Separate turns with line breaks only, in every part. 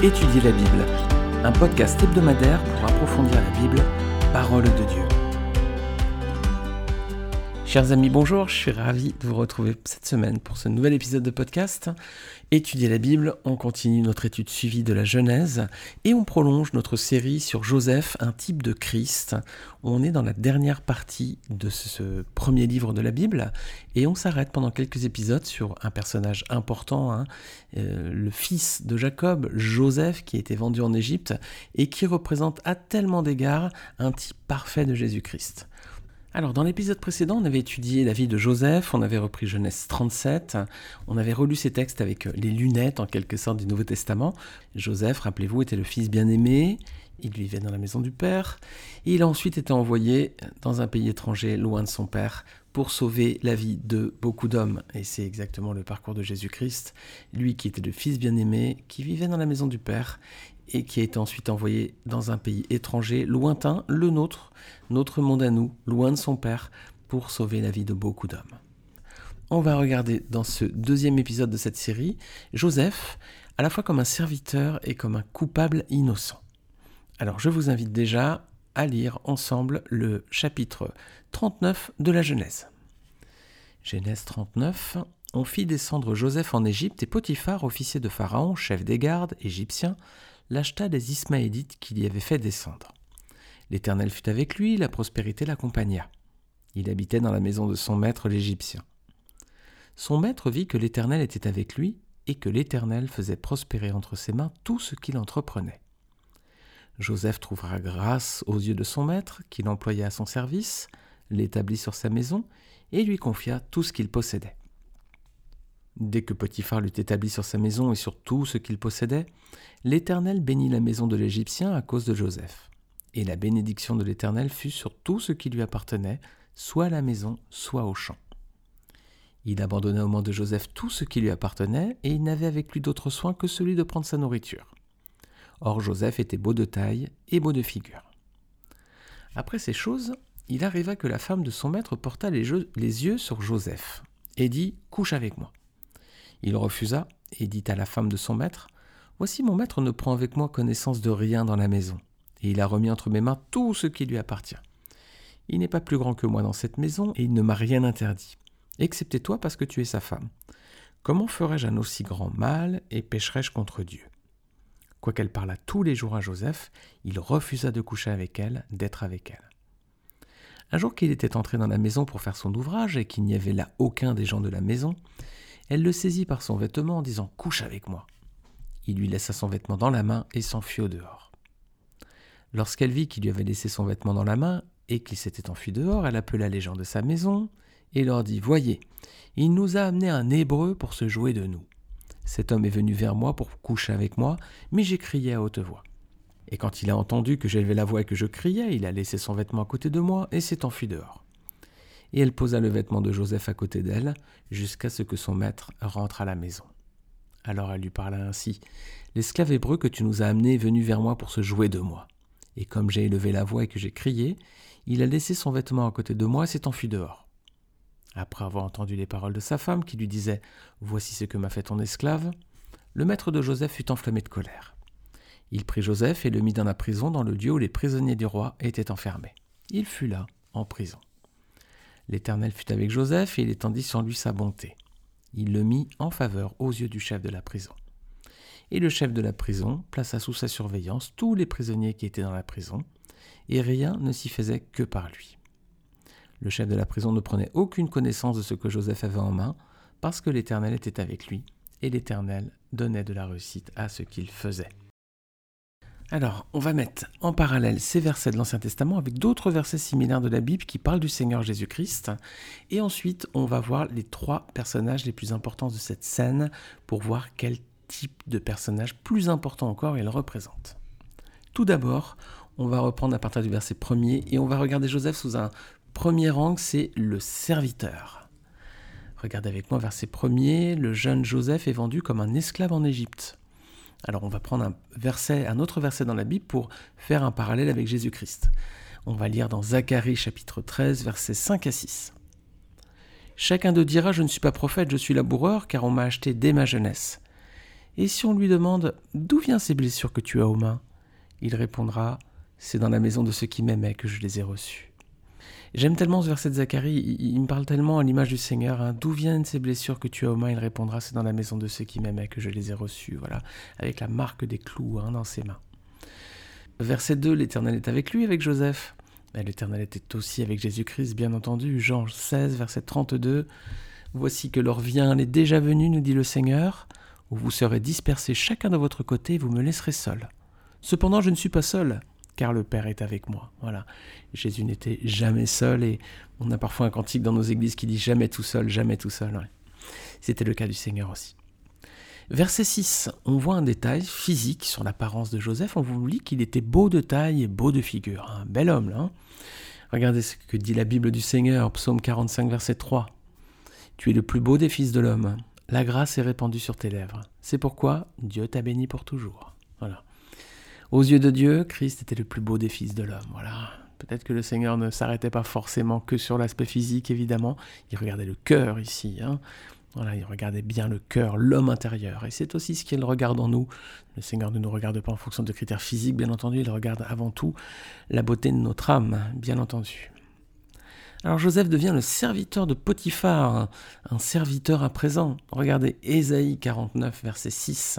Étudier la Bible, un podcast hebdomadaire pour approfondir la Bible, parole de Dieu. Chers amis, bonjour, je suis ravi de vous retrouver cette semaine pour ce nouvel épisode de podcast. Étudier la Bible, on continue notre étude suivie de la Genèse et on prolonge notre série sur Joseph, un type de Christ. On est dans la dernière partie de ce premier livre de la Bible et on s'arrête pendant quelques épisodes sur un personnage important, hein, euh, le fils de Jacob, Joseph, qui a été vendu en Égypte et qui représente à tellement d'égards un type parfait de Jésus-Christ. Alors, dans l'épisode précédent, on avait étudié la vie de Joseph, on avait repris Genèse 37, on avait relu ces textes avec les lunettes, en quelque sorte, du Nouveau Testament. Joseph, rappelez-vous, était le fils bien-aimé, il vivait dans la maison du père, et il a ensuite été envoyé dans un pays étranger, loin de son père, pour sauver la vie de beaucoup d'hommes. Et c'est exactement le parcours de Jésus-Christ, lui qui était le fils bien-aimé, qui vivait dans la maison du père, et qui a été ensuite envoyé dans un pays étranger, lointain, le nôtre, notre monde à nous, loin de son Père, pour sauver la vie de beaucoup d'hommes. On va regarder dans ce deuxième épisode de cette série Joseph, à la fois comme un serviteur et comme un coupable innocent. Alors je vous invite déjà à lire ensemble le chapitre 39 de la Genèse. Genèse 39, on fit descendre Joseph en Égypte et Potiphar, officier de Pharaon, chef des gardes égyptiens, l'acheta des Ismaélites qu'il y avait fait descendre. L'Éternel fut avec lui, la prospérité l'accompagna. Il habitait dans la maison de son maître l'Égyptien. Son maître vit que l'Éternel était avec lui et que l'Éternel faisait prospérer entre ses mains tout ce qu'il entreprenait. Joseph trouvera grâce aux yeux de son maître, qu'il employa à son service, l'établit sur sa maison et lui confia tout ce qu'il possédait. Dès que Potiphar l'eut établi sur sa maison et sur tout ce qu'il possédait, l'Éternel bénit la maison de l'Égyptien à cause de Joseph. Et la bénédiction de l'Éternel fut sur tout ce qui lui appartenait, soit à la maison, soit au champ. Il abandonna au moment de Joseph tout ce qui lui appartenait, et il n'avait avec lui d'autre soin que celui de prendre sa nourriture. Or Joseph était beau de taille et beau de figure. Après ces choses, il arriva que la femme de son maître porta les yeux sur Joseph, et dit Couche avec moi. Il refusa et dit à la femme de son maître Voici mon maître ne prend avec moi connaissance de rien dans la maison, et il a remis entre mes mains tout ce qui lui appartient. Il n'est pas plus grand que moi dans cette maison, et il ne m'a rien interdit, excepté toi parce que tu es sa femme. Comment ferais-je un aussi grand mal et pécherais-je contre Dieu? Quoiqu'elle parlât tous les jours à Joseph, il refusa de coucher avec elle, d'être avec elle. Un jour qu'il était entré dans la maison pour faire son ouvrage et qu'il n'y avait là aucun des gens de la maison, elle le saisit par son vêtement en disant Couche avec moi. Il lui laissa son vêtement dans la main et s'enfuit au dehors. Lorsqu'elle vit qu'il lui avait laissé son vêtement dans la main et qu'il s'était enfui dehors, elle appela les gens de sa maison et leur dit Voyez, il nous a amené un Hébreu pour se jouer de nous. Cet homme est venu vers moi pour coucher avec moi, mais j'ai crié à haute voix. Et quand il a entendu que j'élevais la voix et que je criais, il a laissé son vêtement à côté de moi et s'est enfui dehors et elle posa le vêtement de Joseph à côté d'elle, jusqu'à ce que son maître rentre à la maison. Alors elle lui parla ainsi. L'esclave hébreu que tu nous as amené est venu vers moi pour se jouer de moi. Et comme j'ai élevé la voix et que j'ai crié, il a laissé son vêtement à côté de moi et s'est enfui dehors. Après avoir entendu les paroles de sa femme qui lui disait Voici ce que m'a fait ton esclave, le maître de Joseph fut enflammé de colère. Il prit Joseph et le mit dans la prison dans le lieu où les prisonniers du roi étaient enfermés. Il fut là, en prison. L'Éternel fut avec Joseph et il étendit sur lui sa bonté. Il le mit en faveur aux yeux du chef de la prison. Et le chef de la prison plaça sous sa surveillance tous les prisonniers qui étaient dans la prison, et rien ne s'y faisait que par lui. Le chef de la prison ne prenait aucune connaissance de ce que Joseph avait en main, parce que l'Éternel était avec lui, et l'Éternel donnait de la réussite à ce qu'il faisait. Alors, on va mettre en parallèle ces versets de l'Ancien Testament avec d'autres versets similaires de la Bible qui parlent du Seigneur Jésus-Christ. Et ensuite, on va voir les trois personnages les plus importants de cette scène pour voir quel type de personnage plus important encore il représente. Tout d'abord, on va reprendre à partir du verset premier et on va regarder Joseph sous un premier angle, c'est le serviteur. Regardez avec moi verset premier, le jeune Joseph est vendu comme un esclave en Égypte. Alors on va prendre un autre verset dans la Bible pour faire un parallèle avec Jésus-Christ. On va lire dans Zacharie chapitre 13 versets 5 à 6. Chacun d'eux dira Je ne suis pas prophète, je suis laboureur, car on m'a acheté dès ma jeunesse. Et si on lui demande D'où viennent ces blessures que tu as aux mains? Il répondra C'est dans la maison de ceux qui m'aimaient que je les ai reçus. J'aime tellement ce verset de Zacharie, il, me parle tellement à l'image du Seigneur. Hein. D'où viennent ces blessures que tu as aux mains Il répondra C'est dans la maison de ceux qui m'aimaient que je les ai reçus. Voilà, avec la marque des clous hein, dans ses mains. Verset 2 L'Éternel est avec lui, avec Joseph. L'Éternel était aussi avec Jésus-Christ, bien entendu. Jean 16, verset 32. Voici que l'heure vient, elle est déjà venue, nous dit le Seigneur, où vous serez dispersés chacun de votre côté, et vous me laisserez seul. Cependant, je ne suis pas seul, car le Père est avec moi. Voilà. Jésus n'était jamais seul, et on a parfois un cantique dans nos églises qui dit jamais tout seul, jamais tout seul. C'était le cas du Seigneur aussi. Verset 6, on voit un détail physique sur l'apparence de Joseph. On vous lit qu'il était beau de taille et beau de figure. Un bel homme, là. Hein. Regardez ce que dit la Bible du Seigneur, psaume 45, verset 3. Tu es le plus beau des fils de l'homme. La grâce est répandue sur tes lèvres. C'est pourquoi Dieu t'a béni pour toujours. Voilà. Aux yeux de Dieu, Christ était le plus beau des fils de l'homme. Voilà. Peut-être que le Seigneur ne s'arrêtait pas forcément que sur l'aspect physique, évidemment. Il regardait le cœur ici. Hein. Il regardait bien le cœur, l'homme intérieur. Et c'est aussi ce qu'il regarde en nous. Le Seigneur ne nous regarde pas en fonction de critères physiques, bien entendu. Il regarde avant tout la beauté de notre âme, bien entendu. Alors Joseph devient le serviteur de Potiphar, un serviteur à présent. Regardez Ésaïe 49, verset 6.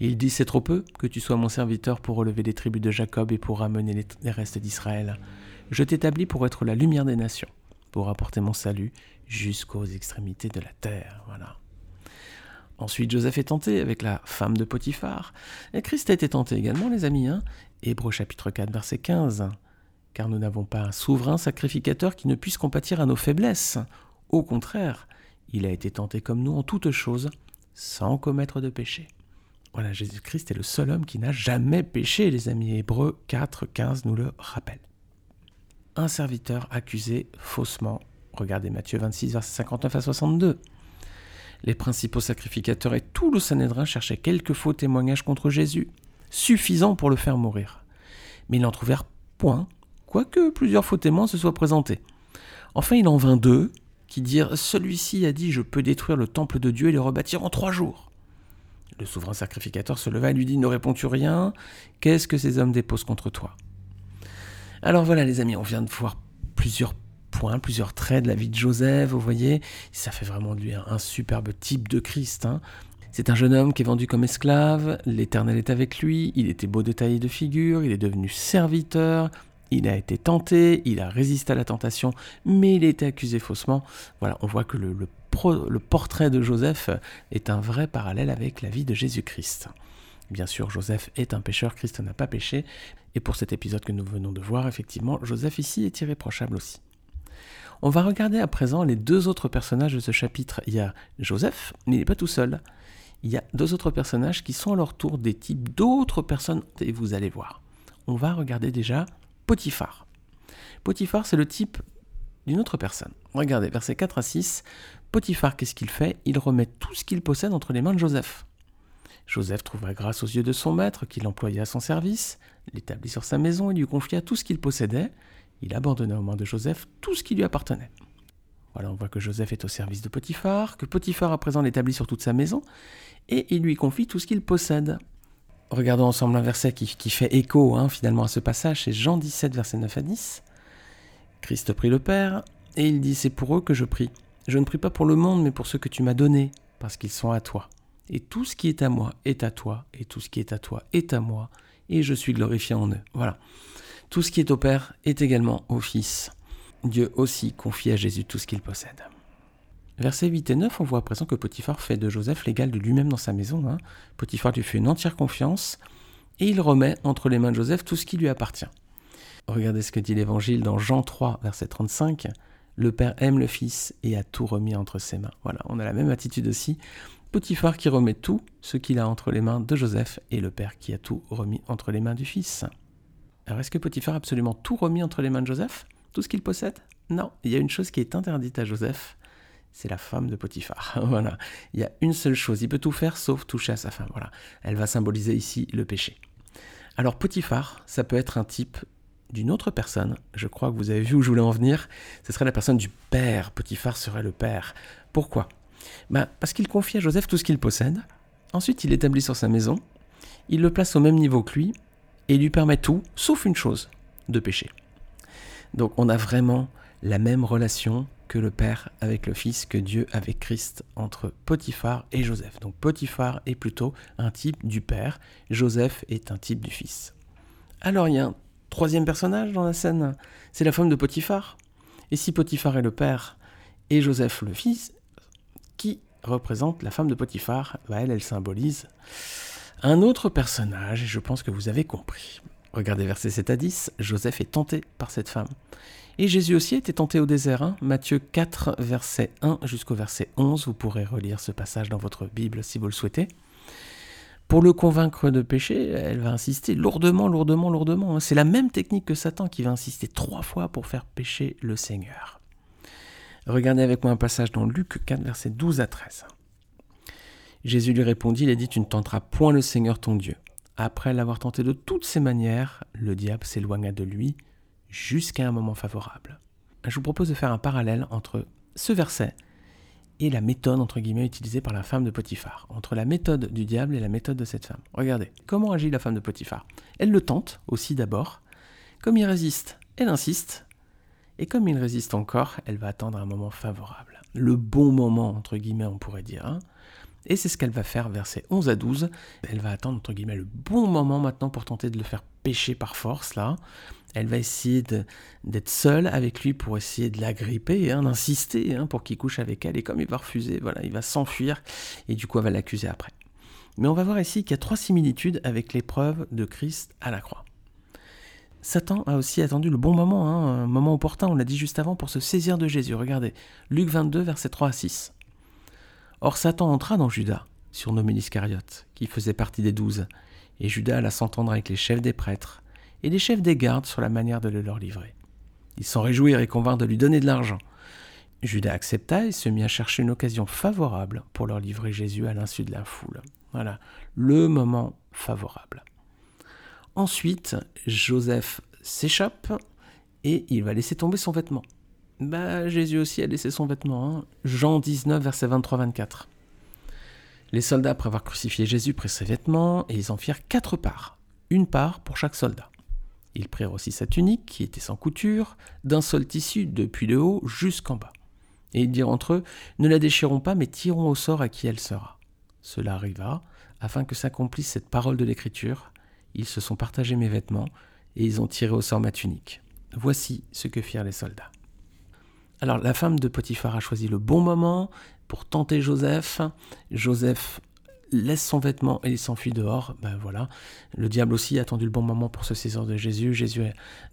Il dit C'est trop peu que tu sois mon serviteur pour relever les tribus de Jacob et pour ramener les restes d'Israël. Je t'établis pour être la lumière des nations, pour apporter mon salut jusqu'aux extrémités de la terre. Voilà. Ensuite, Joseph est tenté avec la femme de Potiphar. Et Christ a été tenté également, les amis. Hein Hébreux chapitre 4, verset 15. Car nous n'avons pas un souverain sacrificateur qui ne puisse compatir à nos faiblesses. Au contraire, il a été tenté comme nous en toutes choses, sans commettre de péché. Voilà, Jésus-Christ est le seul homme qui n'a jamais péché, les amis. Hébreux 4, 15 nous le rappelle. Un serviteur accusé faussement. Regardez Matthieu 26, versets 59 à 62. Les principaux sacrificateurs et tout le Sanhédrin cherchaient quelques faux témoignages contre Jésus, suffisants pour le faire mourir. Mais ils n'en trouvèrent point, quoique plusieurs faux témoins se soient présentés. Enfin, il en vint deux qui dirent Celui-ci a dit Je peux détruire le temple de Dieu et le rebâtir en trois jours. Le souverain sacrificateur se leva et lui dit Ne réponds-tu rien? Qu'est-ce que ces hommes déposent contre toi? Alors voilà, les amis, on vient de voir plusieurs points, plusieurs traits de la vie de Joseph, vous voyez. Ça fait vraiment lui un, superbe type de Christ. Hein. C'est un jeune homme qui est vendu comme esclave, l'Éternel est avec lui, il était beau de taille et de figure, il est devenu serviteur, il a été tenté, il a résisté à la tentation, mais il a été accusé faussement. Voilà, on voit que le, portrait de Joseph est un vrai parallèle avec la vie de Jésus-Christ. Bien sûr, Joseph est un pécheur, Christ n'a pas péché, et pour cet épisode que nous venons de voir, effectivement, Joseph ici est irréprochable aussi. On va regarder à présent les deux autres personnages de ce chapitre. Il y a Joseph, mais il n'est pas tout seul. Il y a deux autres personnages qui sont à leur tour des types d'autres personnes, et vous allez voir. On va regarder déjà Potiphar. Potiphar, c'est le type d'une autre personne. Regardez, versets 4 à 6, Potiphar, qu'est-ce qu'il fait? Il remet tout ce qu'il possède entre les mains de Joseph. Joseph trouva grâce aux yeux de son maître, qu'il employa à son service, l'établit sur sa maison et lui confia tout ce qu'il possédait. Il abandonna aux mains de Joseph tout ce qui lui appartenait. Voilà, on voit que Joseph est au service de Potiphar, que Potiphar à présent l'établit sur toute sa maison, et il lui confie tout ce qu'il possède. Regardons ensemble un verset qui, fait écho hein, finalement à ce passage, c'est Jean 17, verset 9 à 10. Christ prit le Père, et il dit, c'est pour eux que je prie. Je ne prie pas pour le monde, mais pour ceux que tu m'as donnés, parce qu'ils sont à toi. Et tout ce qui est à moi est à toi, et tout ce qui est à toi est à moi, et je suis glorifié en eux. Voilà. Tout ce qui est au Père est également au Fils. Dieu aussi confie à Jésus tout ce qu'il possède. Versets 8 et 9, on voit à présent que Potiphar fait de Joseph l'égal de lui-même dans sa maison. Hein. Potiphar lui fait une entière confiance, et il remet entre les mains de Joseph tout ce qui lui appartient. Regardez ce que dit l'Évangile dans Jean 3, verset 35. Le Père aime le Fils et a tout remis entre ses mains. Voilà, on a la même attitude aussi. Potiphar qui remet tout ce qu'il a entre les mains de Joseph et le Père qui a tout remis entre les mains du Fils. Alors est-ce que Potiphar a absolument tout remis entre les mains de Joseph? Tout ce qu'il possède? Non, il y a une chose qui est interdite à Joseph, c'est la femme de Potiphar. voilà, il y a une seule chose, il peut tout faire sauf toucher à sa femme. Voilà, elle va symboliser ici le péché. Alors Potiphar, ça peut être un type d'une autre personne. Je crois que vous avez vu où je voulais en venir. Ce serait la personne du père. Potiphar serait le père. Pourquoi? Ben, Parce qu'il confie à Joseph tout ce qu'il possède. Ensuite, il l'établit sur sa maison, il le place au même niveau que lui, et lui permet tout, sauf une chose, de pécher. Donc on a vraiment la même relation que le Père avec le Fils, que Dieu avec Christ, entre Potiphar et Joseph. Donc Potiphar est plutôt un type du Père, Joseph est un type du Fils. Alors il y a un troisième personnage dans la scène, c'est la femme de Potiphar. Et si Potiphar est le Père et Joseph le Fils, qui représente la femme de Potiphar? Bah, Elle, elle symbolise un autre personnage, et je pense que vous avez compris. Regardez verset 7 à 10, Joseph est tenté par cette femme. Et Jésus aussi était tenté au désert. Hein. Matthieu 4, verset 1 jusqu'au verset 11. Vous pourrez relire ce passage dans votre Bible si vous le souhaitez. Pour le convaincre de pécher, elle va insister lourdement, lourdement, lourdement. Hein. C'est la même technique que Satan qui va insister trois fois pour faire pécher le Seigneur. Regardez avec moi un passage dans Luc 4, verset 12 à 13. Jésus lui répondit, il a dit, tu ne tenteras point le Seigneur ton Dieu. Après l'avoir tenté de toutes ses manières, le diable s'éloigna de lui jusqu'à un moment favorable. Je vous propose de faire un parallèle entre ce verset et la méthode entre guillemets utilisée par la femme de Potiphar, entre la méthode du diable et la méthode de cette femme. Regardez, comment agit la femme de Potiphar? Elle le tente aussi d'abord, comme il résiste, elle insiste, et comme il résiste encore, elle va attendre un moment favorable. Le bon moment, entre guillemets, on pourrait dire. Hein. et c'est ce qu'elle va faire, versets 11 à 12. Elle va attendre, entre guillemets, le bon moment maintenant pour tenter de le faire pécher par force, là. Elle va essayer d'être seule avec lui pour essayer de l'agripper, hein, d'insister hein, pour qu'il couche avec elle. Et comme il va refuser, voilà, il va s'enfuir et du coup elle va l'accuser après. Mais on va voir ici qu'il y a trois similitudes avec l'épreuve de Christ à la croix. Satan a aussi attendu le bon moment, hein, un moment opportun, on l'a dit juste avant, pour se saisir de Jésus. Regardez, Luc 22, versets 3 à 6. Or Satan entra dans Judas, surnommé l'Iscariote, qui faisait partie des douze, et Judas alla s'entendre avec les chefs des prêtres et les chefs des gardes sur la manière de le leur livrer. Ils s'en réjouirent et convinrent de lui donner de l'argent. Judas accepta et se mit à chercher une occasion favorable pour leur livrer Jésus à l'insu de la foule. Voilà, le moment favorable. Ensuite, Joseph s'échappe et il va laisser tomber son vêtement. Bah, Jésus aussi a laissé son vêtement. Hein. Jean 19, verset 23-24. Les soldats, après avoir crucifié Jésus, prirent ses vêtements et ils en firent quatre parts, une part pour chaque soldat. Ils prirent aussi sa tunique, qui était sans couture, d'un seul tissu, depuis le haut jusqu'en bas. Et ils dirent entre eux, Ne la déchirons pas, mais tirons au sort à qui elle sera. Cela arriva, afin que s'accomplisse cette parole de l'Écriture. Ils se sont partagés mes vêtements, et ils ont tiré au sort ma tunique. Voici ce que firent les soldats. Alors la femme de Potiphar a choisi le bon moment pour tenter Joseph. Joseph laisse son vêtement et il s'enfuit dehors, ben voilà. Le diable aussi a attendu le bon moment pour se saisir de Jésus. Jésus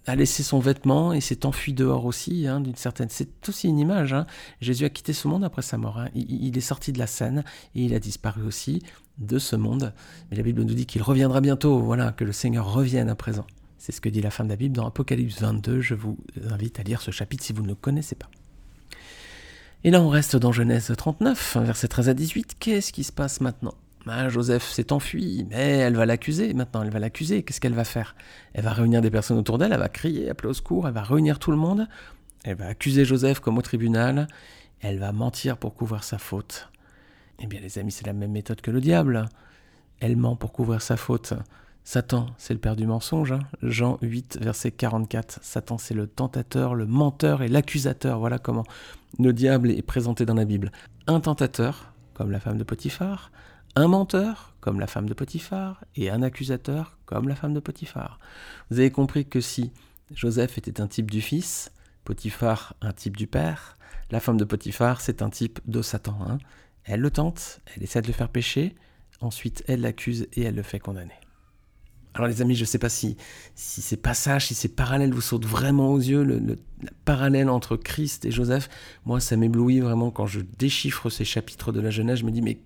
a laissé son vêtement et s'est enfui dehors aussi, hein, d'une certaine. C'est aussi une image. Hein. Jésus a quitté ce monde après sa mort. Hein. Il, est sorti de la scène et il a disparu aussi de ce monde. Mais la Bible nous dit qu'il reviendra bientôt. Voilà, que le Seigneur revienne à présent. C'est ce que dit la fin de la Bible dans Apocalypse 22. Je vous invite à lire ce chapitre si vous ne le connaissez pas. Et là, on reste dans Genèse 39, verset 13 à 18. Qu'est-ce qui se passe maintenant? Ah, Joseph s'est enfui, mais elle va l'accuser maintenant, elle va l'accuser. Qu'est-ce qu'elle va faire? Elle va réunir des personnes autour d'elle, elle va crier, appeler au secours, elle va réunir tout le monde, elle va accuser Joseph comme au tribunal, elle va mentir pour couvrir sa faute. Eh bien les amis, c'est la même méthode que le diable. Elle ment pour couvrir sa faute. Satan, c'est le père du mensonge. Hein. Jean 8, verset 44. Satan, c'est le tentateur, le menteur et l'accusateur. Voilà comment le diable est présenté dans la Bible. Un tentateur, comme la femme de Potiphar, un menteur, comme la femme de Potiphar, et un accusateur, comme la femme de Potiphar. Vous avez compris que si Joseph était un type du fils, Potiphar un type du père, la femme de Potiphar c'est un type de Satan. Hein. Elle le tente, elle essaie de le faire pécher, ensuite elle l'accuse et elle le fait condamner. Alors les amis, je ne sais pas si, si ces passages, si ces parallèles vous sautent vraiment aux yeux, le, parallèle entre Christ et Joseph, moi ça m'éblouit vraiment quand je déchiffre ces chapitres de la Genèse, je me dis mais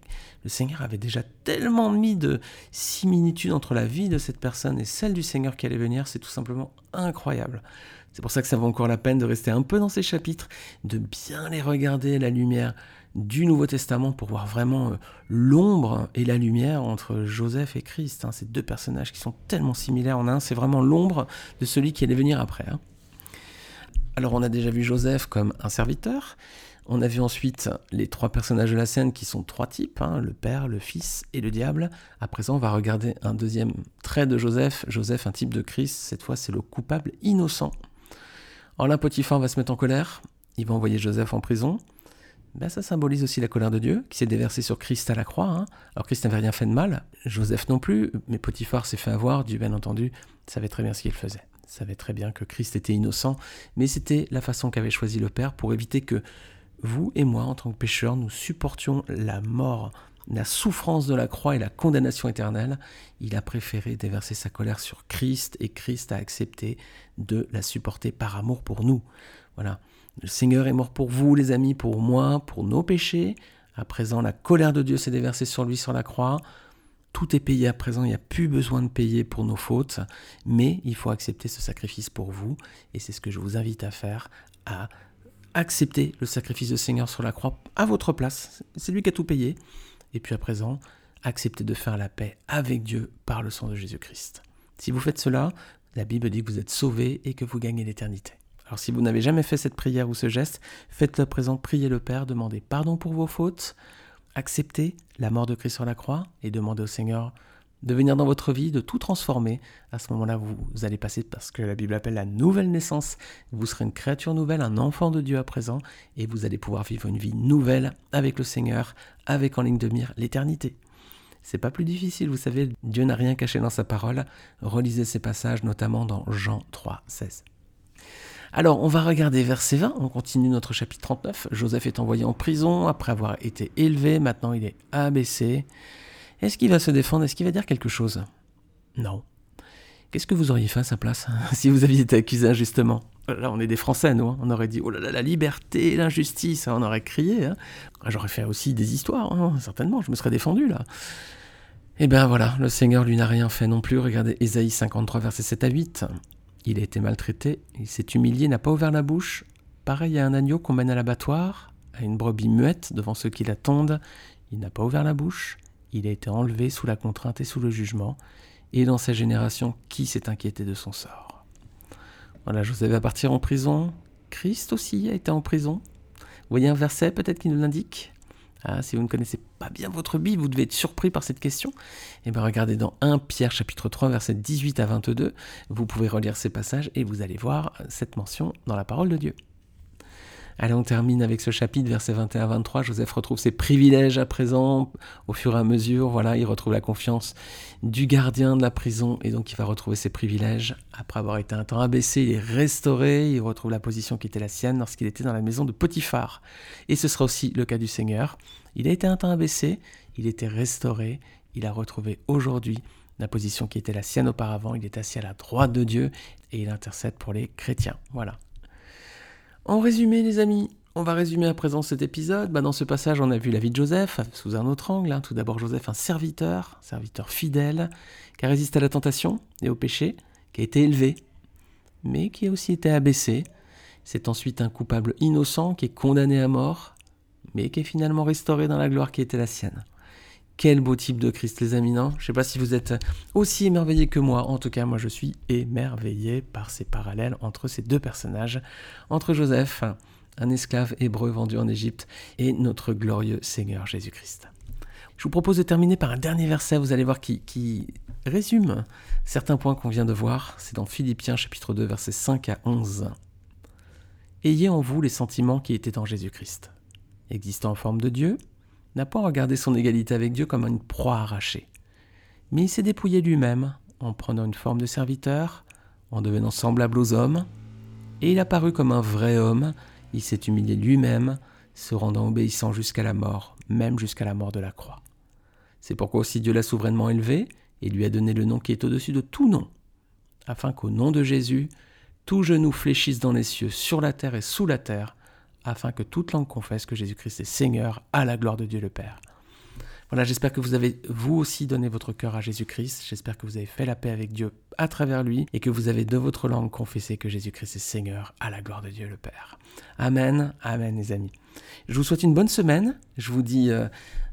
le Seigneur avait déjà tellement mis de similitudes entre la vie de cette personne et celle du Seigneur qui allait venir, c'est tout simplement incroyable. C'est pour ça que ça vaut encore la peine de rester un peu dans ces chapitres, de bien les regarder à la lumière du Nouveau Testament pour voir vraiment euh, l'ombre et la lumière entre Joseph et Christ. Hein. Ces deux personnages qui sont tellement similaires en un, c'est vraiment l'ombre de celui qui allait venir après. Hein. Alors on a déjà vu Joseph comme un serviteur, on a vu ensuite les trois personnages de la scène qui sont trois types, hein, le Père, le Fils et le Diable. À présent, on va regarder un deuxième trait de Joseph. Joseph, un type de Christ, cette fois c'est le coupable innocent. Alors là, Potiphar va se mettre en colère, il va envoyer Joseph en prison. Ben, ça symbolise aussi la colère de Dieu qui s'est déversée sur Christ à la croix. Hein. Alors Christ n'avait rien fait de mal, Joseph non plus, mais Potiphar s'est fait avoir, Dieu bien entendu savait très bien ce qu'il faisait. savait très bien que Christ était innocent, mais c'était la façon qu'avait choisi le Père pour éviter que vous et moi, en tant que pécheurs, nous supportions la mort, la souffrance de la croix et la condamnation éternelle. Il a préféré déverser sa colère sur Christ et Christ a accepté de la supporter par amour pour nous. Voilà. Le Seigneur est mort pour vous, les amis, pour moi, pour nos péchés. À présent, la colère de Dieu s'est déversée sur lui sur la croix. Tout est payé à présent, il n'y a plus besoin de payer pour nos fautes, mais il faut accepter ce sacrifice pour vous, et c'est ce que je vous invite à faire, à accepter le sacrifice du Seigneur sur la croix à votre place. C'est lui qui a tout payé. Et puis à présent, acceptez de faire la paix avec Dieu par le sang de Jésus-Christ. Si vous faites cela, la Bible dit que vous êtes sauvés et que vous gagnez l'éternité. Alors si vous n'avez jamais fait cette prière ou ce geste, faites-le présent, priez le Père, demandez pardon pour vos fautes, acceptez la mort de Christ sur la croix et demandez au Seigneur de venir dans votre vie, de tout transformer. À ce moment-là, vous, allez passer parce que la Bible appelle la nouvelle naissance. Vous serez une créature nouvelle, un enfant de Dieu à présent, et vous allez pouvoir vivre une vie nouvelle avec le Seigneur, avec en ligne de mire l'éternité. C'est pas plus difficile, vous savez, Dieu n'a rien caché dans sa parole. Relisez ces passages, notamment dans Jean 3, 16. Alors, on va regarder verset 20, on continue notre chapitre 39. Joseph est envoyé en prison après avoir été élevé, maintenant il est abaissé. Est-ce qu'il va se défendre? Est-ce qu'il va dire quelque chose? Non. Qu'est-ce que vous auriez fait à sa place si vous aviez été accusé injustement? Là, on est des Français, nous. Hein. On aurait dit oh là là, la liberté, l'injustice. On aurait crié. Hein. J'aurais fait aussi des histoires, hein, certainement. Je me serais défendu là. Eh bien voilà, le Seigneur lui n'a rien fait non plus. Regardez Ésaïe 53, versets 7 à 8. Il a été maltraité, il s'est humilié, n'a pas ouvert la bouche. Pareil à un agneau qu'on mène à l'abattoir, à une brebis muette devant ceux qui l'attendent. Il n'a pas ouvert la bouche il a été enlevé sous la contrainte et sous le jugement, et dans sa génération, qui s'est inquiété de son sort? Voilà, Joseph va partir en prison, Christ aussi a été en prison. Vous voyez un verset peut-être qui nous l'indique? Ah, si vous ne connaissez pas bien votre Bible, vous devez être surpris par cette question. Eh bien, regardez dans 1 Pierre chapitre 3, versets 18 à 22. Vous pouvez relire ces passages et vous allez voir cette mention dans la parole de Dieu. Allez, on termine avec ce chapitre, versets 21-23. Joseph retrouve ses privilèges à présent, au fur et à mesure. Voilà, il retrouve la confiance du gardien de la prison et donc il va retrouver ses privilèges. Après avoir été un temps abaissé, il est restauré. Il retrouve la position qui était la sienne lorsqu'il était dans la maison de Potiphar. Et ce sera aussi le cas du Seigneur. Il a été un temps abaissé, il était restauré. Il a retrouvé aujourd'hui la position qui était la sienne auparavant. Il est assis à la droite de Dieu et il intercède pour les chrétiens. Voilà. En résumé, les amis, on va résumer à présent cet épisode. Bah, dans ce passage, on a vu la vie de Joseph sous un autre angle. Hein. Tout d'abord, Joseph, un serviteur, serviteur fidèle, qui a résisté à la tentation et au péché, qui a été élevé, mais qui a aussi été abaissé. C'est ensuite un coupable innocent qui est condamné à mort, mais qui est finalement restauré dans la gloire qui était la sienne. Quel beau type de Christ, les amis, non? Je ne sais pas si vous êtes aussi émerveillés que moi. En tout cas, moi, je suis émerveillé par ces parallèles entre ces deux personnages, entre Joseph, un esclave hébreu vendu en Égypte, et notre glorieux Seigneur Jésus-Christ. Je vous propose de terminer par un dernier verset, vous allez voir, qui, qui résume certains points qu'on vient de voir. C'est dans Philippiens chapitre 2, versets 5 à 11. Ayez en vous les sentiments qui étaient en Jésus-Christ, existant en forme de Dieu n'a pas regardé son égalité avec Dieu comme une proie arrachée. Mais il s'est dépouillé lui-même en prenant une forme de serviteur, en devenant semblable aux hommes, et il a paru comme un vrai homme, il s'est humilié lui-même, se rendant obéissant jusqu'à la mort, même jusqu'à la mort de la croix. C'est pourquoi aussi Dieu l'a souverainement élevé et lui a donné le nom qui est au-dessus de tout nom, afin qu'au nom de Jésus, tout genou fléchisse dans les cieux, sur la terre et sous la terre, afin que toute langue confesse que Jésus-Christ est Seigneur à la gloire de Dieu le Père. Voilà, j'espère que vous avez vous aussi donné votre cœur à Jésus-Christ. J'espère que vous avez fait la paix avec Dieu à travers lui et que vous avez de votre langue confessé que Jésus-Christ est Seigneur à la gloire de Dieu le Père. Amen, amen les amis. Je vous souhaite une bonne semaine. Je vous dis, euh,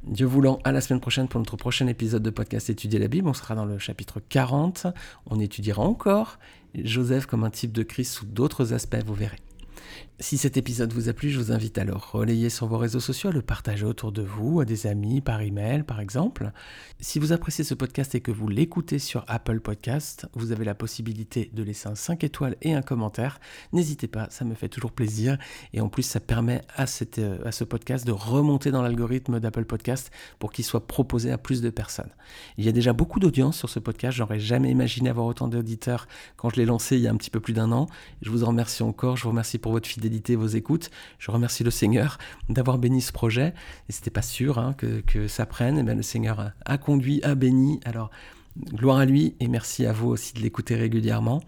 Dieu voulant, à la semaine prochaine pour notre prochain épisode de podcast Étudier la Bible. On sera dans le chapitre 40. On étudiera encore Joseph comme un type de Christ sous d'autres aspects, vous verrez. Si cet épisode vous a plu, je vous invite à le relayer sur vos réseaux sociaux, à le partager autour de vous, à des amis, par email par exemple. Si vous appréciez ce podcast et que vous l'écoutez sur Apple Podcast, vous avez la possibilité de laisser un 5 étoiles et un commentaire. N'hésitez pas, ça me fait toujours plaisir. Et en plus, ça permet à, euh, à ce podcast de remonter dans l'algorithme d'Apple Podcast pour qu'il soit proposé à plus de personnes. Il y a déjà beaucoup d'audience sur ce podcast. J'aurais jamais imaginé avoir autant d'auditeurs quand je l'ai lancé il y a un petit peu plus d'un an. Je vous en remercie encore. Je vous remercie pour votre fidélité vos écoutes. Je remercie le Seigneur d'avoir béni ce projet. Et c'était pas sûr hein, que, ça prenne. Et bien, le Seigneur a, conduit, a béni. Alors, gloire à lui et merci à vous aussi de l'écouter régulièrement.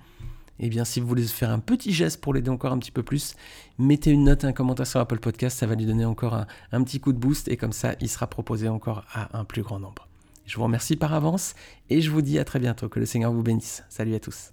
Et bien, si vous voulez faire un petit geste pour l'aider encore un petit peu plus, mettez une note, un commentaire sur Apple Podcast, ça va lui donner encore un, un petit coup de boost et comme ça, il sera proposé encore à un plus grand nombre. Je vous remercie par avance et je vous dis à très bientôt. Que le Seigneur vous bénisse. Salut à tous.